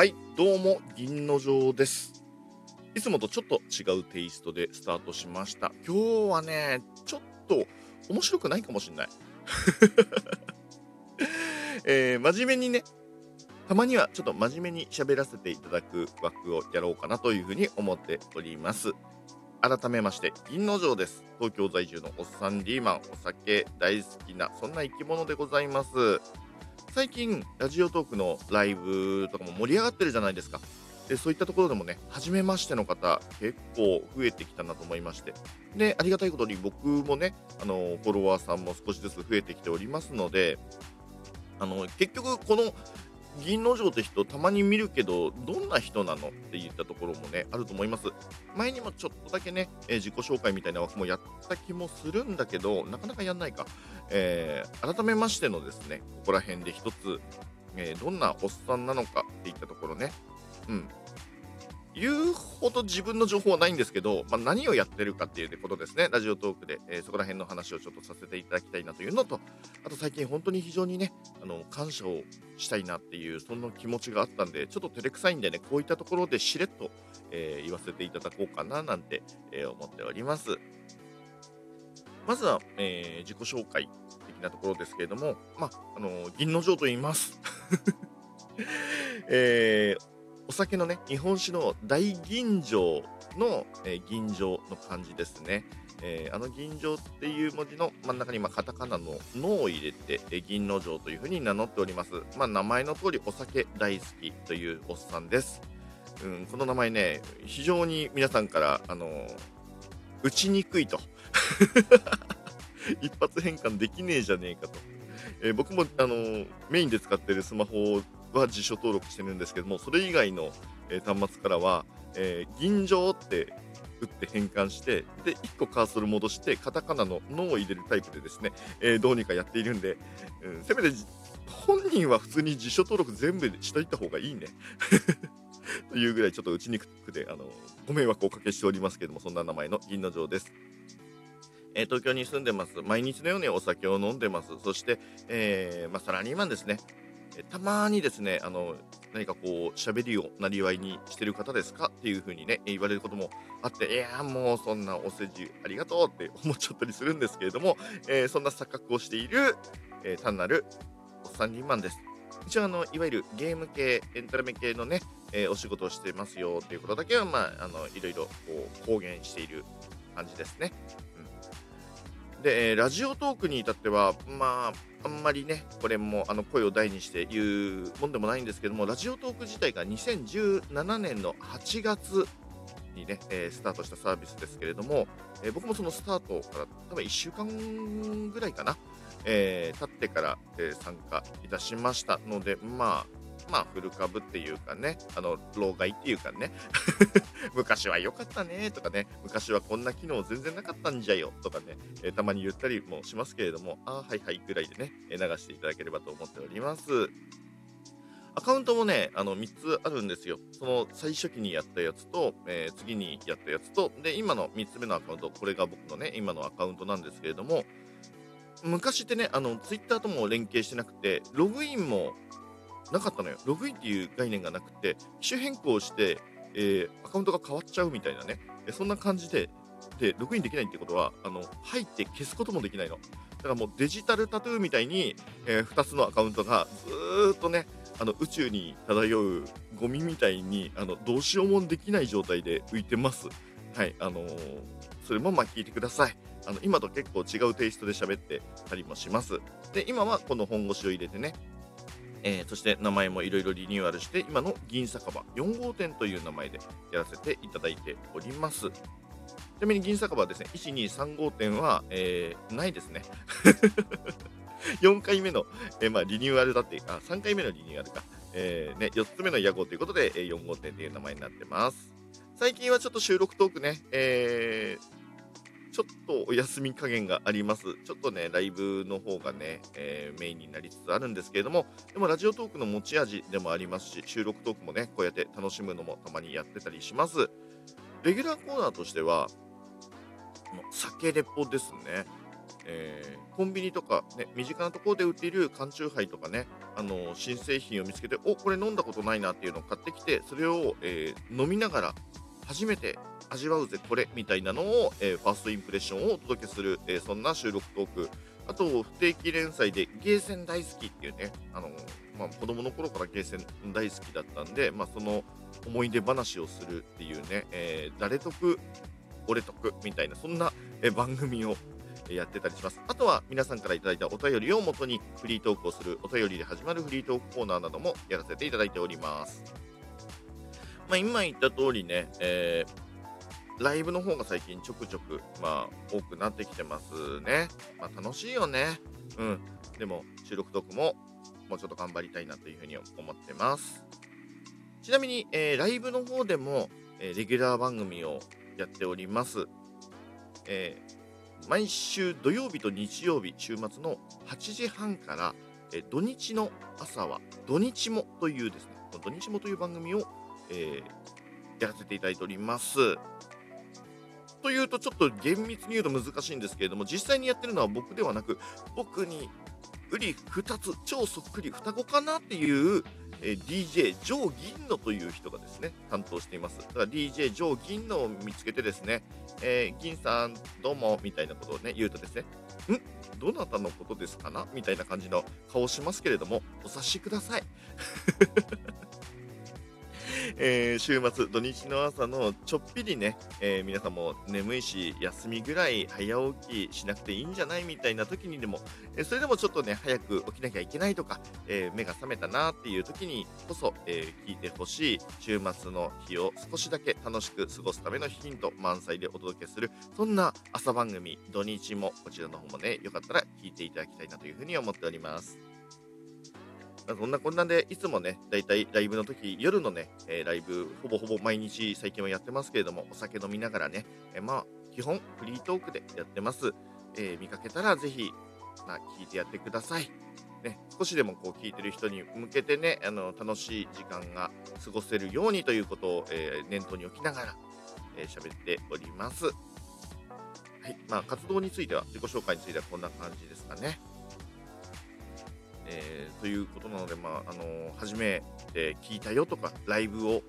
はい、どうも、銀の城です。いつもとちょっと違うテイストでスタートしました。今日はね、ちょっと面白くないかもしれない。えー真面目にね、たまにはちょっと真面目に喋らせていただく枠をやろうかなというふうに思っております。改めまして、銀の城です。東京在住のおっさんリーマン、お酒大好きな、そんな生き物でございます。最近ラジオトークのライブとかも盛り上がってるじゃないですか。でそういったところでもね初めましての方結構増えてきたなと思いまして。でありがたいことに僕もねあのフォロワーさんも少しずつ増えてきておりますのであの結局この銀の城って人たまに見るけどどんな人なのって言ったところもねあると思います。前にもちょっとだけね、えー自己紹介みたいな枠もやった気もするんだけどなかなかやんないか。えー改めましてのですねここら辺で一つ、えーどんなおっさんなのかっていったところね。うん。言うほど自分の情報はないんですけど、まあ、何をやってるかっていうことですね。ラジオトークで、えーそこら辺の話をちょっとさせていただきたいなというのとあと最近本当に非常にねあの感謝をしたいなっていうそんな気持ちがあったんでちょっと照れくさいんでねこういったところでしれっと、えー言わせていただこうかななんて、えー思っております。まずは、え自己紹介的なところですけれども、まあ、あの銀の城と言います。えーお酒のね、日本酒の大吟醸の、えー吟醸の漢字ですね。えーあの吟醸っていう文字の真ん中に、まあ、カタカナの「の」を入れて、えー銀の城というふうに名乗っております。まあ、名前の通りお酒大好きというおっさんです。うん、この名前ね、非常に皆さんから、あのー打ちにくいと。一発変換できねえじゃねえかと。え僕も、あのメインで使ってるスマホは辞書登録してるんですけども、それ以外の、えー端末からは、えー銀醸って打って変換して、で、1個カーソル戻して、カタカナの「の」を入れるタイプでですね、えーどうにかやっているんで、うんせめて本人は普通に辞書登録全部しといた方がいいね。というぐらいちょっと打ちにくくて、あのご迷惑をおかけしておりますけども、そんな名前の銀の城です。えー東京に住んでます。毎日のようにお酒を飲んでます。そして、えーまあ、サラリーマンですね。たまにですね、あの、何かこう、喋りをなりわいにしてる方ですかっていう風にね、言われることもあって、いやもうそんなお世辞ありがとうって 思っちゃったりするんですけれども、えーそんな錯覚をしている、えー単なるおっさんリーマンです。一応あの、いわゆるゲーム系、エンタメ系のね、えーお仕事をしてますよっていうことだけは、まあ、あの、いろいろこう公言している感じですね。で、えーラジオトークに至っては、まあ、あんまりね、これもあの声を大にして言うもんでもないんですけども、ラジオトーク自体が2017年の8月にね、えースタートしたサービスですけれども、えー僕もそのスタートから多分1週間ぐらいかな、えー経ってから、え参加いたしましたので、まあ、まあ、フル株っていうかね、あの、老害っていうかね、昔は良かったねとかね、昔はこんな機能全然なかったんじゃよとかね、えーたまに言ったりもしますけれども、あーはいはいぐらいでね、流していただければと思っております。アカウントもね、あの3つあるんですよ。その最初期にやったやつと、えー次にやったやつと、で、今の3つ目のアカウント、これが僕のね、今のアカウントなんですけれども、昔ってね、あの、ツイッターとも連携してなくて、ログインもなかったのよ。ログインっていう概念がなくて、機種変更して、えーアカウントが変わっちゃうみたいなね、えそんな感じで、で、ログインできないってことは、あの、入って消すこともできないの。だからもうデジタルタトゥーみたいに、え2つのアカウントがずっとね、あの宇宙に漂うゴミみたいにあのどうしようもできない状態で浮いてます。はい、あのーそれもまあ聞いてください。あの今と結構違うテイストで喋ってたりもします。で、今はこの本腰を入れてね、えーそして名前もいろいろリニューアルして、今の銀酒場4号店という名前でやらせていただいております。ちなみに銀酒場はですね、1、2、3号店は、えーないですね。4回目の、えーまあ、リニューアルだって、あ、3回目のリニューアルか。えね、4つ目の屋号ということで、え4号店という名前になってます。最近はちょっと収録トークね、えーちょっとお休み加減があります。ちょっとね、ライブの方がね、えーメインになりつつあるんですけれども、でもラジオトークの持ち味でもありますし、収録トークもね、こうやって楽しむのもたまにやってたりします。レギュラーコーナーとしては、もう酒レポですね。えー、コンビニとか、ね、身近なところで売っている缶チューハイとかね、あの新製品を見つけておこれ飲んだことないなっていうのを買ってきてそれを、えー、飲みながら初めて味わうぜこれみたいなのを、えー、ファーストインプレッションをお届けする、えそんな収録トークあと不定期連載でゲーセン大好きっていうね、あのまあ、子供の頃からゲーセン大好きだったんで、まあ、その思い出話をするっていうね、え誰得俺得みたいなそんな、え番組をやってたりします。あとは皆さんから頂いたお便りをもとにフリートークをするお便りで始まるフリートークコーナーなどもやらせていただいております。まあ、今言った通りね、えー、ライブの方が最近ちょくちょく、まあ、多くなってきてますね。まあ、楽しいよね。うん。でも、収録トークももうちょっと頑張りたいなというふうに思ってます。ちなみに、えー、ライブの方でも、えー、レギュラー番組をやっております。えー、毎週土曜日と日曜日、週末の8時半から、え土日の朝は、土日もというですね、土日もという番組をえー、やらせていただいております。というとちょっと厳密に言うと難しいんですけれども実際にやってるのは僕ではなく僕にうり2つ超そっくり双子かなっていう、DJ ジョー・銀野という人がですね担当しています。だから DJ ジョー・銀野を見つけてですね、えー、銀さんどうもみたいなことをね言うとですねん？どなたのことですかな？みたいな感じの顔しますけれどもお察しください。えー、週末、土日の朝のちょっぴりね、えー、皆さんも眠いし、休みぐらい早起きしなくていいんじゃないみたいな時にでも、え、それでもちょっとね、早く起きなきゃいけないとか、え目が覚めたなっていう時にこそ、え聞いてほしい週末の日を少しだけ楽しく過ごすためのヒント満載でお届けする、そんな朝番組、土日もこちらの方もね、よかったら聞いていただきたいなというふうに思っております。そんなこんなで、いつもね、だいたいライブの時、夜のね、え、ライブ、ほぼほぼ毎日最近はやってますけれども、お酒飲みながらね、え、まあ、基本フリートークでやってます。えー、見かけたらぜひ、まあ、聞いてやってください。ね、少しでもこう聞いてる人に向けてね、あの楽しい時間が過ごせるようにということを、え念頭に置きながら、え喋っております。はい。まあ、活動については、自己紹介についてはこんな感じですかね。ということなので、まああのー、初めて聞いたよとか、ライブを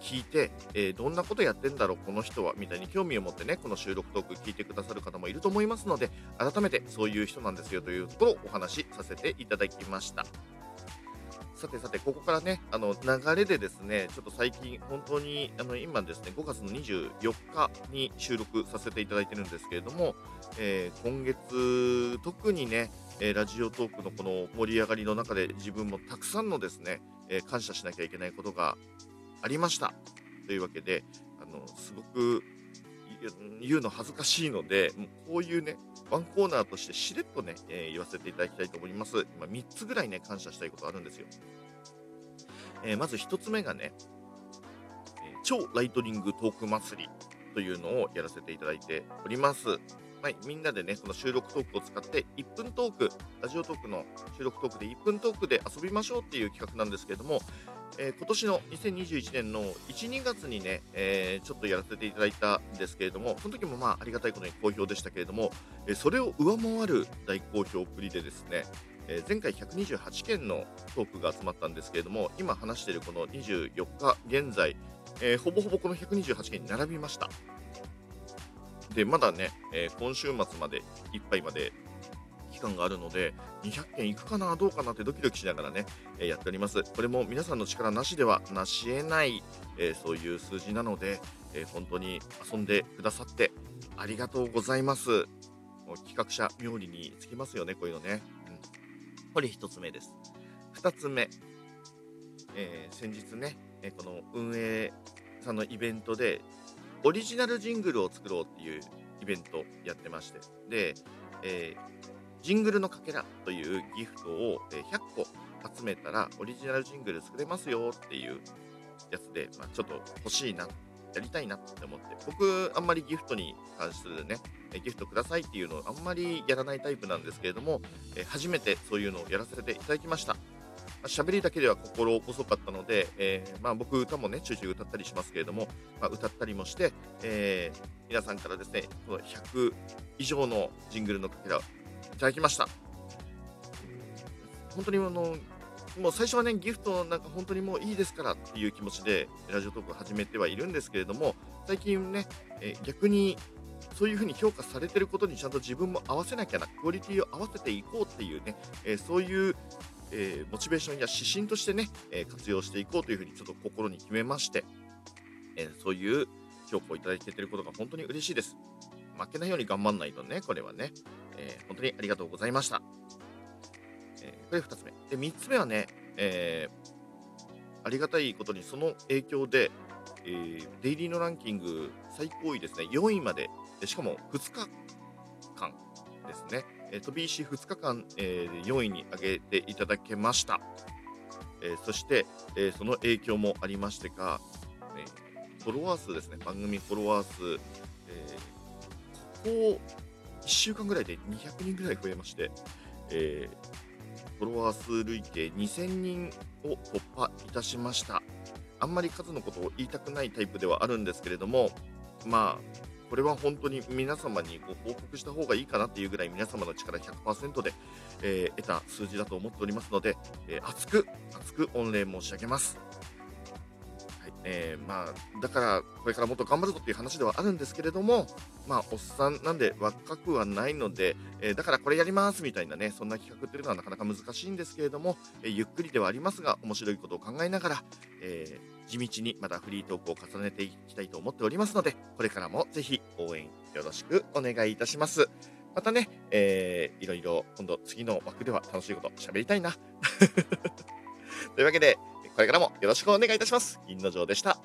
聞いて、えー、どんなことやってんだろう、この人は、みたいに興味を持ってね、この収録トーク聞いてくださる方もいると思いますので、改めてそういう人なんですよというところをお話しさせていただきました。さてさて、ここからね、あの流れでですね、ちょっと最近、本当にあの今ですね、5月の24日に収録させていただいてるんですけれども、えー、今月、特にね、え、ラジオトークのこの盛り上がりの中で自分もたくさんのですね、え、感謝しなきゃいけないことがありました。というわけで、あのすごく言うの恥ずかしいので、もうこういうね、ワンコーナーとしてしれっとね、えー、言わせていただきたいと思います。今3つぐらいね、感謝したいことあるんですよ。えー、まず1つ目がね、え超ライトニングトーク祭りというのをやらせていただいております。はい、みんなでね、この収録トークを使って1分トーク、ラジオトークの収録トークで1分トークで遊びましょうっていう企画なんですけれども、えー、今年の2021年の1、2月にね、えー、ちょっとやらせていただいたんですけれども、その時もまあありがたいことに好評でしたけれども、え、それを上回る大好評ぶりでですね、え前回128件のトークが集まったんですけれども、今話しているこの24日現在、えほぼほぼこの128件に並びました。で、まだね、えー、今週末まで、いっぱいまで期間があるので、200件いくかな、どうかなってドキドキしながらね、えー、やっております。これも皆さんの力なしではなし得ない、えー、そういう数字なので、え本当に遊んでくださってありがとうございます。企画者冥利につきますよね、こういうのね。うん、これ1つ目です。2つ目、え先日ね、えこの運営さんのイベントでオリジナルジングルを作ろうっていうイベントやってまして、で、えー、ジングルのかけらというギフトを100個集めたらオリジナルジングル作れますよっていうやつで、まあ、ちょっと欲しいな、やりたいなって思って、僕、あんまりギフトに関するね、ギフトくださいっていうのをあんまりやらないタイプなんですけれども、え初めてそういうのをやらせていただきました。喋りだけでは心細かったので、えー、まあ、僕歌もねちょいちょい歌ったりしますけれども、まあ、歌ったりもして、えー、皆さんからですねこの100以上のジングルのかけらただきました本当にあのもう最初はねギフトなんか本当にもういいですからっていう気持ちでラジオトークを始めてはいるんですけれども最近ね、え、逆にそういうふうに評価されてることにちゃんと自分も合わせなきゃなクオリティを合わせていこうっていうね、え、そういうえー、モチベーションや指針としてね、えー、活用していこうというふうにちょっと心に決めまして、えー、そういう評価をいただいてることが本当に嬉しいです。負けないように頑張んないとね、これはね、え本当にありがとうございました。えこれ2つ目。で、3つ目はね、えありがたいことにその影響で、えデイリーのランキング最高位ですね、4位まで、しかも2日間ですね、え飛び石2日間、えー、4位に上げていただけました。えそして、えその影響もありましてか、えフォロワー数ですね、番組フォロワー数、えここ1週間ぐらいで200人ぐらい増えまして、えフォロワー数累計2000人を突破いたしました。あんまり数のことを言いたくないタイプではあるんですけれども、まあ、これは本当に皆様にご報告した方がいいかなっていうぐらい皆様の力100%で、えー、得た数字だと思っておりますので、えー、熱く熱く御礼申し上げます。えー、まあ、だからこれからもっと頑張るぞっていう話ではあるんですけれども、まあ、おっさんなんで若くはないので、えー、だからこれやりますみたいなねそんな企画っていうのはなかなか難しいんですけれども、えー、ゆっくりではありますが面白いことを考えながら、え地道にまたフリートークを重ねていきたいと思っておりますので、これからもぜひ応援よろしくお願いいたします。またね、えー、いろいろ今度次の枠では楽しいこと喋りたいな。というわけで、これからもよろしくお願いいたします。銀の城でした。